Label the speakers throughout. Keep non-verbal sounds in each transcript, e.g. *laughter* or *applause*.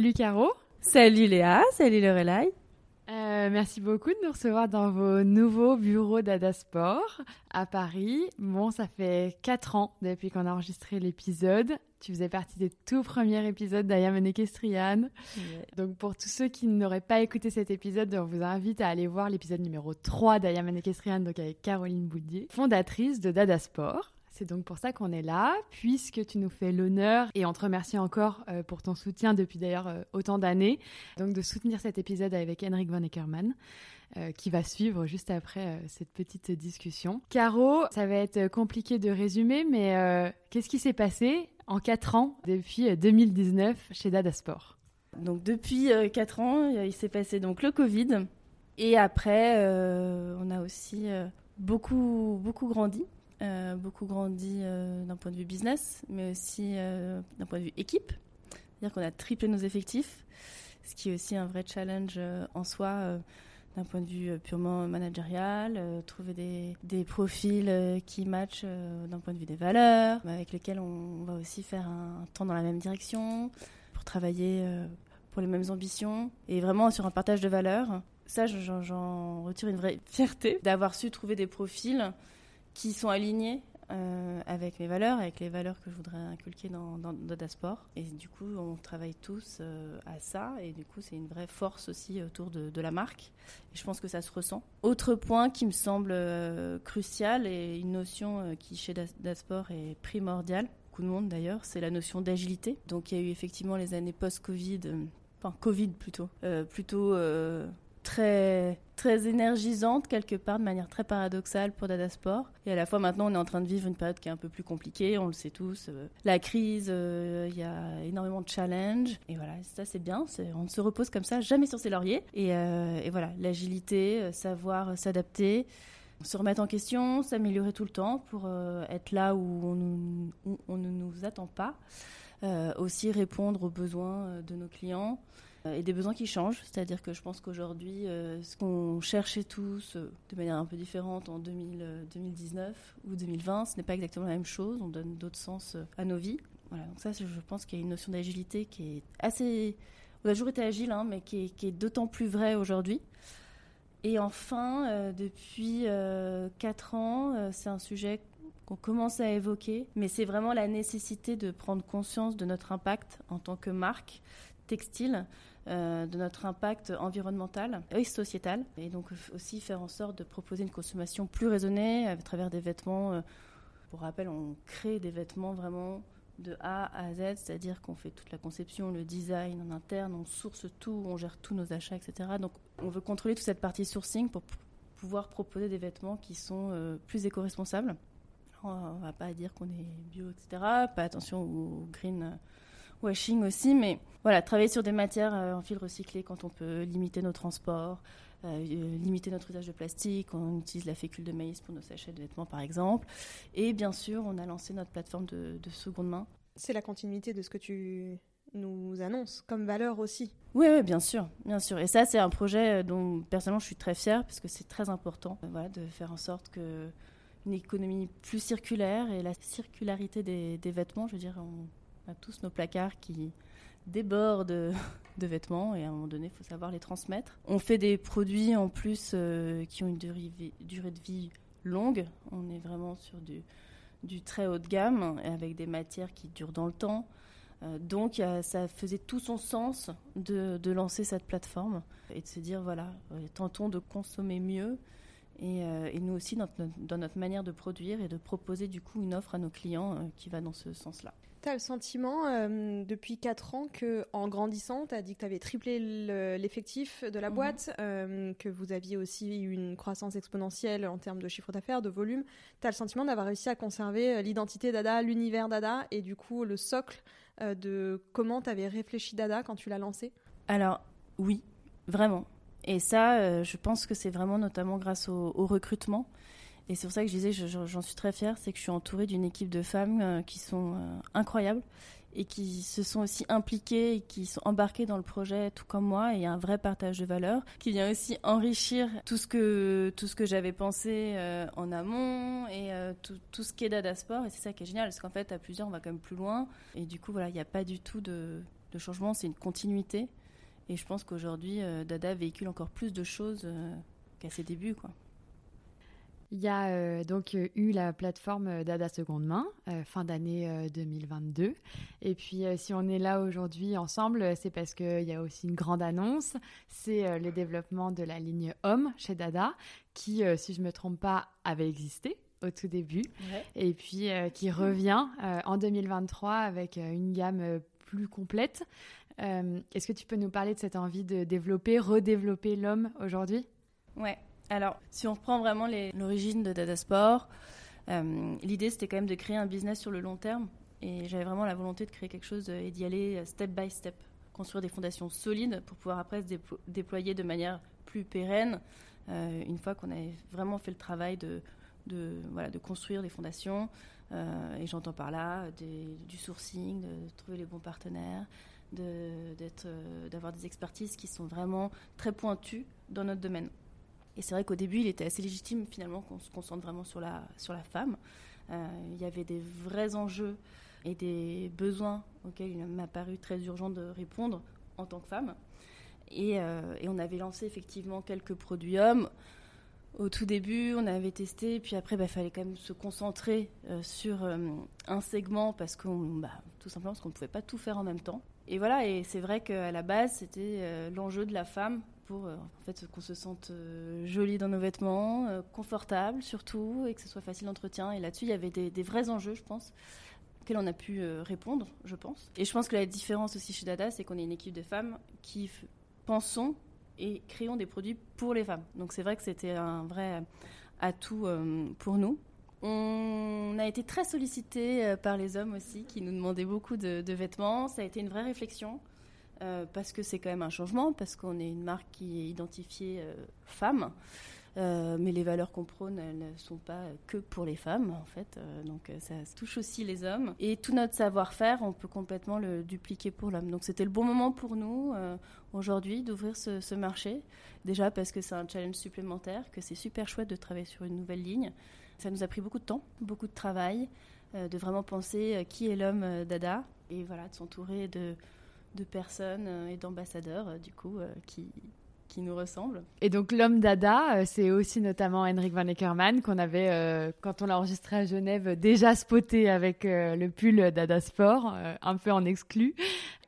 Speaker 1: Salut Caro.
Speaker 2: Salut Léa, salut Lorelai.
Speaker 1: Euh, merci beaucoup de nous recevoir dans vos nouveaux bureaux d'Adasport à Paris. Bon, ça fait 4 ans depuis qu'on a enregistré l'épisode. Tu faisais partie des tout premiers épisodes d'Ayam Equestrian. Donc, pour tous ceux qui n'auraient pas écouté cet épisode, on vous invite à aller voir l'épisode numéro 3 d'Ayam Equestrian, donc avec Caroline Boudier, fondatrice de Dadasport. C'est donc pour ça qu'on est là, puisque tu nous fais l'honneur, et on te remercie encore euh, pour ton soutien depuis d'ailleurs euh, autant d'années, donc de soutenir cet épisode avec Henrik Van Eckerman. Euh, qui va suivre juste après cette petite discussion. Caro, ça va être compliqué de résumer, mais qu'est-ce qui s'est passé en 4 ans depuis 2019 chez Dada Sport?
Speaker 2: Donc depuis 4 ans, il s'est passé donc le Covid, et après, on a aussi beaucoup, beaucoup grandi. Euh, beaucoup grandi euh, d'un point de vue business, mais aussi euh, d'un point de vue équipe. C'est-à-dire qu'on a triplé nos effectifs, ce qui est aussi un vrai challenge en soi d'un point de vue purement managérial, trouver des, des profils qui matchent d'un point de vue des valeurs, avec lesquels on, va aussi faire un, temps dans la même direction, pour travailler pour les mêmes ambitions, et vraiment sur un partage de valeurs. Ça, j'en retire une vraie fierté d'avoir su trouver des profils qui sont alignés euh, avec mes valeurs, avec les valeurs que je voudrais inculquer dans, dans. Et du coup, on travaille tous euh, à ça. Et du coup, c'est une vraie force aussi autour de, la marque. Et je pense que ça se ressent. Autre point qui me semble euh, crucial et une notion qui chez Dasport est primordiale, beaucoup de monde d'ailleurs, c'est la notion d'agilité. Donc il y a eu effectivement les années post-Covid, enfin Covid plutôt, plutôt très très énergisante quelque part de manière très paradoxale pour Dada Sport. Et à la fois maintenant on est en train de vivre une période qui est un peu plus compliquée on le sait tous euh, la crise euh, il y a énormément de challenges. Et voilà ça c'est bien on ne se repose comme ça jamais sur ses lauriers. Et, euh, et voilà l'agilité savoir s'adapter se remettre en question s'améliorer tout le temps pour être là où on, ne nous attend pas. Aussi répondre aux besoins de nos clients et des besoins qui changent. C'est-à-dire que je pense qu'aujourd'hui, euh, ce qu'on cherchait tous euh, de manière un peu différente en 2019 ou 2020, ce n'est pas exactement la même chose. On donne d'autres sens à nos vies. Voilà, donc ça, je pense qu'il y a une notion d'agilité qui est assez... On a toujours été agile, hein, mais qui est, d'autant plus vrai aujourd'hui. Et enfin, depuis 4 ans, c'est un sujet qu'on commence à évoquer, mais c'est vraiment la nécessité de prendre conscience de notre impact en tant que marque textile euh, de notre impact environnemental et sociétal. Et donc aussi faire en sorte de proposer une consommation plus raisonnée à travers des vêtements. Euh, pour rappel, on crée des vêtements vraiment de A à Z, c'est-à-dire qu'on fait toute la conception, le design en interne, on source tout, on gère tous nos achats, etc. Donc on veut contrôler toute cette partie sourcing pour pouvoir proposer des vêtements qui sont euh, plus éco-responsables. On va pas dire qu'on est bio, etc. Pas attention au green washing aussi, mais voilà, travailler sur des matières euh, en fil recyclé quand on peut limiter nos transports, euh, euh, limiter notre usage de plastique, on utilise la fécule de maïs pour nos sachets de vêtements par exemple, et bien sûr on a lancé notre plateforme de, seconde main.
Speaker 3: C'est la continuité de ce que tu nous annonces comme valeur aussi.
Speaker 2: Oui, oui, bien sûr, bien sûr. Et ça, c'est un projet dont personnellement je suis très fière parce que c'est très important, voilà, de faire en sorte que une économie plus circulaire et la circularité des, des vêtements, je veux dire, on, tous nos placards qui débordent de vêtements et à un moment donné, il faut savoir les transmettre. On fait des produits en plus euh, qui ont une durée, de vie longue. On est vraiment sur du, très haut de gamme avec des matières qui durent dans le temps. Euh, donc ça faisait tout son sens de, lancer cette plateforme et de se dire voilà, euh, tentons de consommer mieux et, et nous aussi dans notre, manière de produire et de proposer du coup une offre à nos clients qui va dans ce sens-là.
Speaker 3: Tu as le sentiment euh, depuis 4 ans que en grandissant, tu as dit que tu avais triplé l'effectif de la mhm. boîte, euh, que vous aviez aussi eu une croissance exponentielle en termes de chiffre d'affaires, de volume. Tu as le sentiment d'avoir réussi à conserver euh, l'identité Dada, l'univers Dada et du coup le socle de comment tu avais réfléchi Dada quand tu l'as lancé?
Speaker 2: Alors oui, vraiment. Et ça, je pense que c'est vraiment notamment grâce au recrutement. Et c'est pour ça que je disais, j'en suis très fière, c'est que je suis entourée d'une équipe de femmes euh, qui sont euh, incroyables et qui se sont aussi impliquées et qui sont embarquées dans le projet tout comme moi et un vrai partage de valeurs qui vient aussi enrichir tout ce que que j'avais pensé euh, en amont et tout, ce qui est Dada Sport et c'est ça qui est génial parce qu'en fait à plusieurs on va quand même plus loin et du coup voilà il n'y a pas du tout de changement, c'est une continuité. Et je pense qu'aujourd'hui, Dada véhicule encore plus de choses qu'à ses débuts. Quoi.
Speaker 1: Il y a euh, donc euh, eu la plateforme euh, Dada Seconde Main, fin d'année 2022. Et puis, si on est là aujourd'hui ensemble, c'est parce qu'il y a aussi une grande annonce. C'est le développement de la ligne Homme chez Dada, qui, si je ne me trompe pas, avait existé au tout début. Et puis, qui revient en 2023 avec une gamme plus complète. Est-ce que tu peux nous parler de cette envie de développer, redévelopper l'homme aujourd'hui?
Speaker 2: Ouais, alors, si on reprend vraiment l'origine de Dada Sport, euh, l'idée c'était quand même de créer un business sur le long terme. Et j'avais vraiment la volonté de créer quelque chose et d'y aller step by step, construire des fondations solides pour pouvoir après se déployer de manière plus pérenne, euh, une fois qu'on avait vraiment fait le travail de, construire des fondations. Euh, et j'entends par là du sourcing, de trouver les bons partenaires, d'avoir des expertises qui sont vraiment très pointues dans notre domaine. Et c'est vrai qu'au début, il était assez légitime finalement qu'on se concentre vraiment sur la, sur la femme. Euh, il y avait des vrais enjeux et des besoins auxquels il m'a paru très urgent de répondre en tant que femme. Et, euh, on avait lancé effectivement quelques produits hommes. Au tout début, on avait testé, puis après, il bah, fallait quand même se concentrer euh, sur un segment parce qu'on, bah, tout simplement parce qu'on ne pouvait pas tout faire en même temps. Et voilà, et c'est vrai qu'à la base, c'était l'enjeu de la femme pour euh, en fait, qu'on se sente euh, jolie dans nos vêtements, euh, confortable surtout, et que ce soit facile d'entretien. Et là-dessus, il y avait des, vrais enjeux, je pense, auxquels on a pu répondre, je pense. Et je pense que la différence aussi chez Dada, c'est qu'on est une équipe de femmes qui pensons et créons des produits pour les femmes. Donc c'est vrai que c'était un vrai atout pour nous. On a été très sollicité par les hommes aussi, qui nous demandaient beaucoup de vêtements. Ça a été une vraie réflexion. Euh, parce que c'est quand même un changement, parce qu'on est une marque qui est identifiée euh, femme. Euh, mais les valeurs qu'on prône, elles ne sont pas que pour les femmes, en fait. donc ça touche aussi les hommes. Et tout notre savoir-faire, on peut complètement le dupliquer pour l'homme. Donc c'était le bon moment pour nous, aujourd'hui, d'ouvrir ce, ce, marché. Déjà parce que c'est un challenge supplémentaire, que c'est super chouette de travailler sur une nouvelle ligne. Ça nous a pris beaucoup de temps, beaucoup de travail, de vraiment penser qui est l'homme Dada. Et voilà, de s'entourer de de personnes euh, et d'ambassadeurs, euh, du coup, euh, qui, qui nous ressemblent.
Speaker 1: Et donc l'homme dada, c'est aussi notamment Henrik Van Eckerman qu'on avait, quand on l'a enregistré à Genève, déjà spoté avec le pull Dada Sport, un peu en exclu.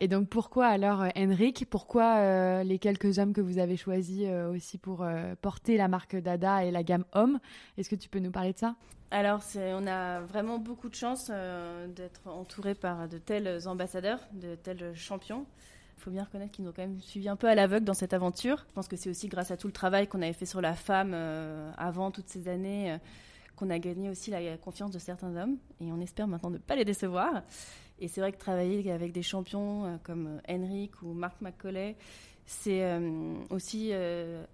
Speaker 1: Et donc pourquoi alors Henrik? Pourquoi les quelques hommes que vous avez choisis aussi pour porter la marque Dada et la gamme homme? Est-ce que tu peux nous parler de ça?
Speaker 2: Alors, on a vraiment beaucoup de chance euh, d'être entouré par de tels ambassadeurs, de tels champions. Il faut bien reconnaître qu'ils nous ont quand même suivi un peu à l'aveugle dans cette aventure. Je pense que c'est aussi grâce à tout le travail qu'on avait fait sur la femme euh, avant toutes ces années euh, qu'on a gagné aussi la confiance de certains hommes. Et on espère maintenant ne pas les décevoir. Et c'est vrai que travailler avec des champions comme Henrik ou Marc McCauley, c'est aussi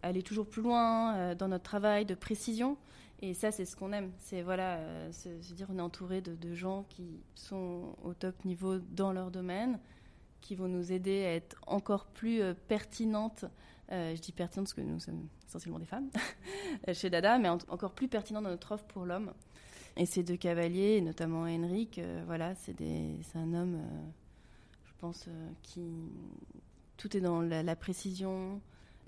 Speaker 2: aller toujours plus loin dans notre travail de précision. Et ça, c'est ce qu'on aime. C'est voilà, euh, dire, on est entouré de, gens qui sont au top niveau dans leur domaine, qui vont nous aider à être encore plus euh, pertinentes. Euh, je dis pertinentes parce que nous sommes essentiellement des femmes *laughs* chez Dada, mais encore plus pertinentes dans notre offre pour l'homme. Et ces deux cavaliers, notamment Henrik, voilà, c'est un homme, je pense, qui tout est dans la, la, précision,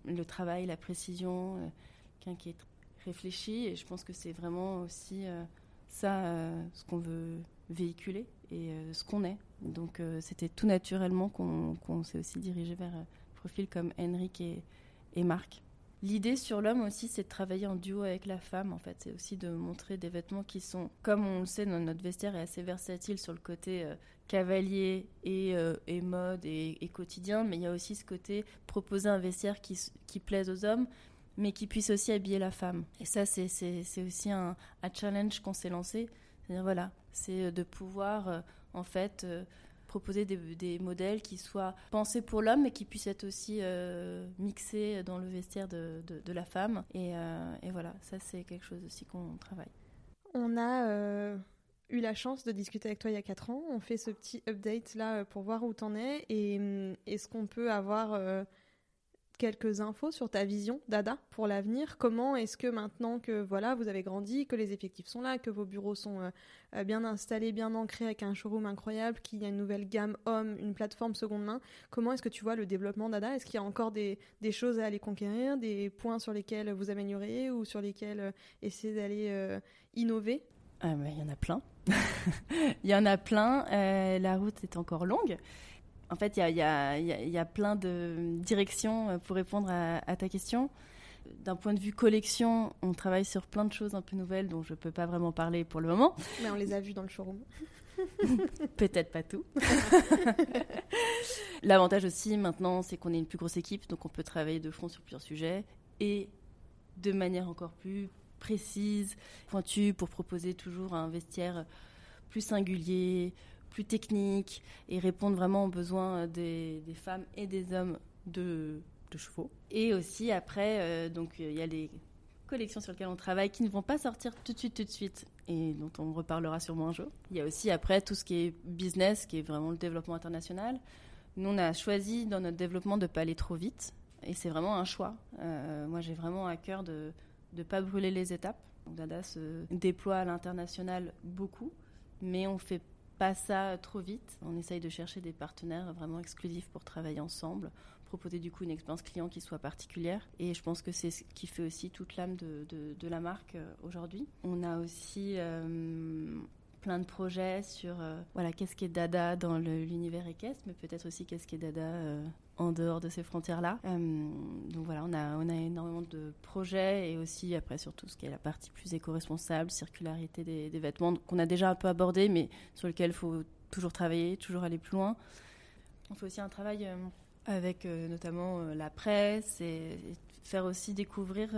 Speaker 2: le travail, la précision, quelqu'un qui est réfléchi et je pense que c'est vraiment aussi euh, ça euh, ce qu'on veut véhiculer et euh, ce qu'on est. Donc c'était tout naturellement qu'on s'est aussi dirigé vers un profil comme Henrik et, Marc. L'idée sur l'homme aussi, c'est de travailler en duo avec la femme, en fait. C'est aussi de montrer des vêtements qui sont, comme on le sait, notre vestiaire est assez versatile sur le côté cavalier et, mode et, quotidien, mais il y a aussi ce côté proposer un vestiaire qui plaise aux hommes, mais qui puisse aussi habiller la femme. Et ça, c'est aussi un, challenge qu'on s'est lancé. C'est-à-dire, voilà, c'est euh, de pouvoir, euh, en fait, euh, proposer des, modèles qui soient pensés pour l'homme, mais qui puissent être aussi mixés dans le vestiaire de, la femme. Et, et, voilà, ça, c'est quelque chose aussi qu'on travaille.
Speaker 3: On a eu la chance de discuter avec toi il y a 4 ans. On fait ce petit update là pour voir où tu en es. Et est-ce qu'on peut avoir quelques infos sur ta vision Dada pour l'avenir Comment est-ce que maintenant que voilà vous avez grandi, que les effectifs sont là, que vos bureaux sont euh, euh, bien installés, bien ancrés avec un showroom incroyable, qu'il y a une nouvelle gamme homme, une plateforme seconde main, comment est-ce que tu vois le développement Dada? Est-ce qu'il y a encore des, choses à aller conquérir, des points sur lesquels vous améliorez ou sur lesquels euh, essayer d'aller innover?
Speaker 2: Ah, Il y en a plein. *laughs* Il y en a plein. la route est encore longue. En fait, il y a, plein de directions euh, pour répondre à, ta question. D'un point de vue collection, on travaille sur plein de choses un peu nouvelles dont je ne peux pas vraiment parler pour le moment.
Speaker 3: Mais on les a vues dans le showroom. *laughs*
Speaker 2: Peut-être pas tout. *laughs* L'avantage aussi maintenant, c'est qu'on est une plus grosse équipe, donc on peut travailler de front sur plusieurs sujets et de manière encore plus précise, pointue, pour proposer toujours un vestiaire plus singulier, plus technique et répondre vraiment aux besoins des, femmes et des hommes de, chevaux. Et aussi après, euh, donc il y a les collections sur lesquelles on travaille qui ne vont pas sortir tout de suite, tout de suite, et dont on reparlera sûrement un jour. Il y a aussi après tout ce qui est business, qui est vraiment le développement international. Nous, on a choisi dans notre développement de ne pas aller trop vite, et c'est vraiment un choix. Euh, moi, j'ai vraiment à cœur de ne pas brûler les étapes. Dada se déploie à l'international beaucoup, mais on fait pas ça trop vite. On essaye de chercher des partenaires vraiment exclusifs pour travailler ensemble, proposer du coup une expérience client qui soit particulière. Et je pense que c'est ce qui fait aussi toute l'âme de, de, la marque euh, aujourd'hui. On a aussi euh, plein de projets sur euh, voilà qu'est-ce qu'est Dada dans l'univers équestre, mais peut-être aussi qu'est-ce qu'est Dada en dehors de ces frontières-là. Euh, donc voilà, on a, on a énormément de projets et aussi après surtout ce qui est la partie plus éco-responsable, circularité des, vêtements qu'on a déjà un peu abordé, mais sur lequel il faut toujours travailler, toujours aller plus loin. On fait aussi un travail euh, avec euh, notamment la presse et, faire aussi découvrir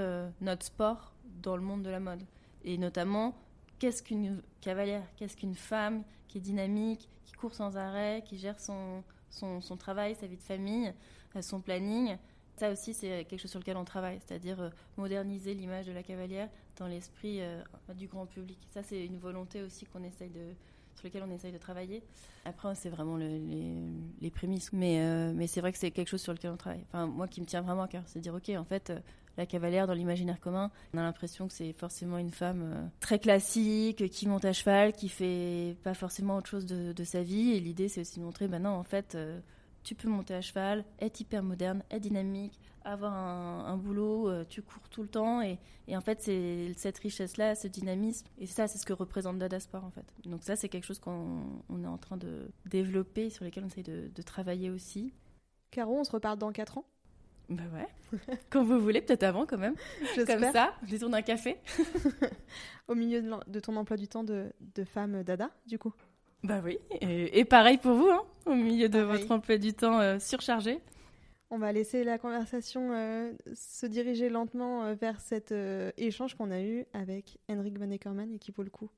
Speaker 2: notre sport dans le monde de la mode. Et notamment, qu'est-ce qu'une cavalière, qu'est-ce qu'une femme qui est dynamique, qui court sans arrêt, qui gère son, son, travail, sa vie de famille, euh, son planning. Ça aussi, c'est quelque chose sur lequel on travaille, c'est-à-dire euh, moderniser l'image de la cavalière dans l'esprit euh, du grand public. Ça, c'est une volonté aussi qu'on essaye de, sur laquelle on essaye de travailler. Après, c'est vraiment les, prémices. Mais, mais c'est vrai que c'est quelque chose sur lequel on travaille. Enfin, moi qui me tient vraiment à cœur, c'est de dire, OK, en fait, la cavalière dans l'imaginaire commun, on a l'impression que c'est forcément une femme très classique, qui monte à cheval, qui fait pas forcément autre chose de, sa vie. Et l'idée, c'est aussi de montrer, ben non, en fait, tu peux monter à cheval, être hyper moderne, être dynamique, avoir un, boulot, euh, tu cours tout le temps. Et, en fait, c'est cette richesse-là, ce dynamisme. Et ça, c'est ce que représente Dada Sport, en fait. Donc ça, c'est quelque chose qu'on est en train de développer, sur lequel on essaie de, travailler aussi.
Speaker 3: Caro, on se reparle dans 4 ans?
Speaker 2: Bah ouais. *laughs* Quand vous voulez, peut-être avant quand même. Comme ça, je d'un café. *laughs*
Speaker 3: Au milieu de, ton emploi du temps de, de femme Dada, du coup?
Speaker 2: Bah oui, et, pareil pour vous, hein, au milieu de votre emploi du temps euh, surchargé.
Speaker 3: On va laisser la conversation euh, se diriger lentement euh, vers cet échange qu'on a eu avec Henrik Van Eckerman et qui vaut le coup